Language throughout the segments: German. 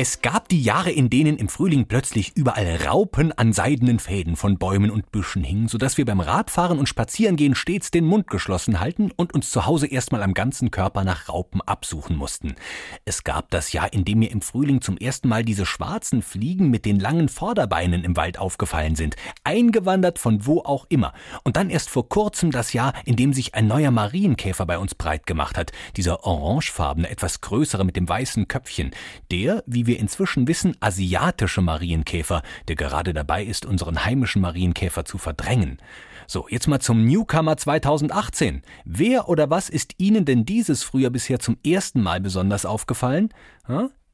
Es gab die Jahre, in denen im Frühling plötzlich überall Raupen an seidenen Fäden von Bäumen und Büschen hingen, sodass wir beim Radfahren und Spazierengehen stets den Mund geschlossen halten und uns zu Hause erstmal am ganzen Körper nach Raupen absuchen mussten. Es gab das Jahr, in dem mir im Frühling zum ersten Mal diese schwarzen Fliegen mit den langen Vorderbeinen im Wald aufgefallen sind, eingewandert von wo auch immer. Und dann erst vor kurzem das Jahr, in dem sich ein neuer Marienkäfer bei uns breit gemacht hat, dieser orangefarbene, etwas größere mit dem weißen Köpfchen, der, wie wir inzwischen wissen, asiatische Marienkäfer, der gerade dabei ist, unseren heimischen Marienkäfer zu verdrängen. So, jetzt mal zum Newcomer 2018. Wer oder was ist Ihnen denn dieses Frühjahr bisher zum ersten Mal besonders aufgefallen?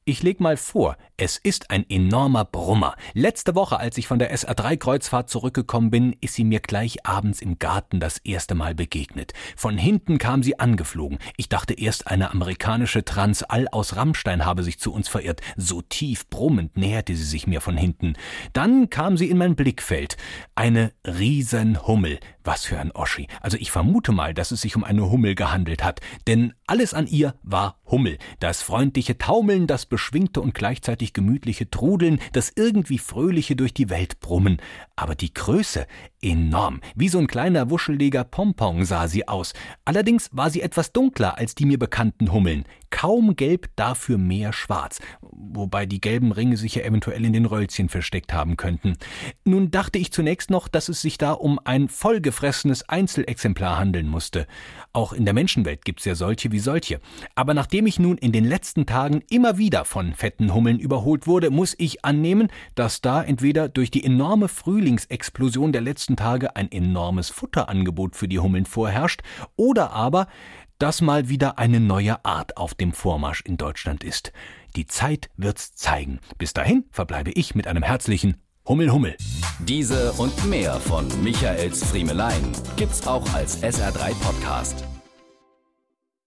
Ich leg mal vor, es ist ein enormer Brummer. Letzte Woche, als ich von der SR3-Kreuzfahrt zurückgekommen bin, ist sie mir gleich abends im Garten das erste Mal begegnet. Von hinten kam sie angeflogen. Ich dachte erst, eine amerikanische Transall aus Rammstein habe sich zu uns verirrt. So tief brummend näherte sie sich mir von hinten. Dann kam sie in mein Blickfeld. Eine Riesenhummel. Was für ein Oschi. Also ich vermute mal, dass es sich um eine Hummel gehandelt hat. Denn alles an ihr war Hummel. Das freundliche Taumeln, das beschwingte und gleichzeitig gemütliche Trudeln, das irgendwie fröhliche durch die Welt brummen. Aber die Größe enorm. Wie so ein kleiner wuscheliger Pompon sah sie aus. Allerdings war sie etwas dunkler als die mir bekannten Hummeln. Kaum gelb, dafür mehr schwarz. Wobei die gelben Ringe sich ja eventuell in den Röllchen versteckt haben könnten. Nun dachte ich zunächst noch, dass es sich da um ein vollgefressenes Einzelexemplar handeln musste. Auch in der Menschenwelt gibt's ja solche wie solche. Aber nachdem ich nun in den letzten Tagen immer wieder von fetten Hummeln überholt wurde, muss ich annehmen, dass da entweder durch die enorme Frühlingsexplosion der letzten letzten Tage ein enormes Futterangebot für die Hummeln vorherrscht oder aber, dass mal wieder eine neue Art auf dem Vormarsch in Deutschland ist. Die Zeit wird's zeigen. Bis dahin verbleibe ich mit einem herzlichen Hummel Hummel. Diese und mehr von Michaels Friemelein gibt's auch als SR3 Podcast.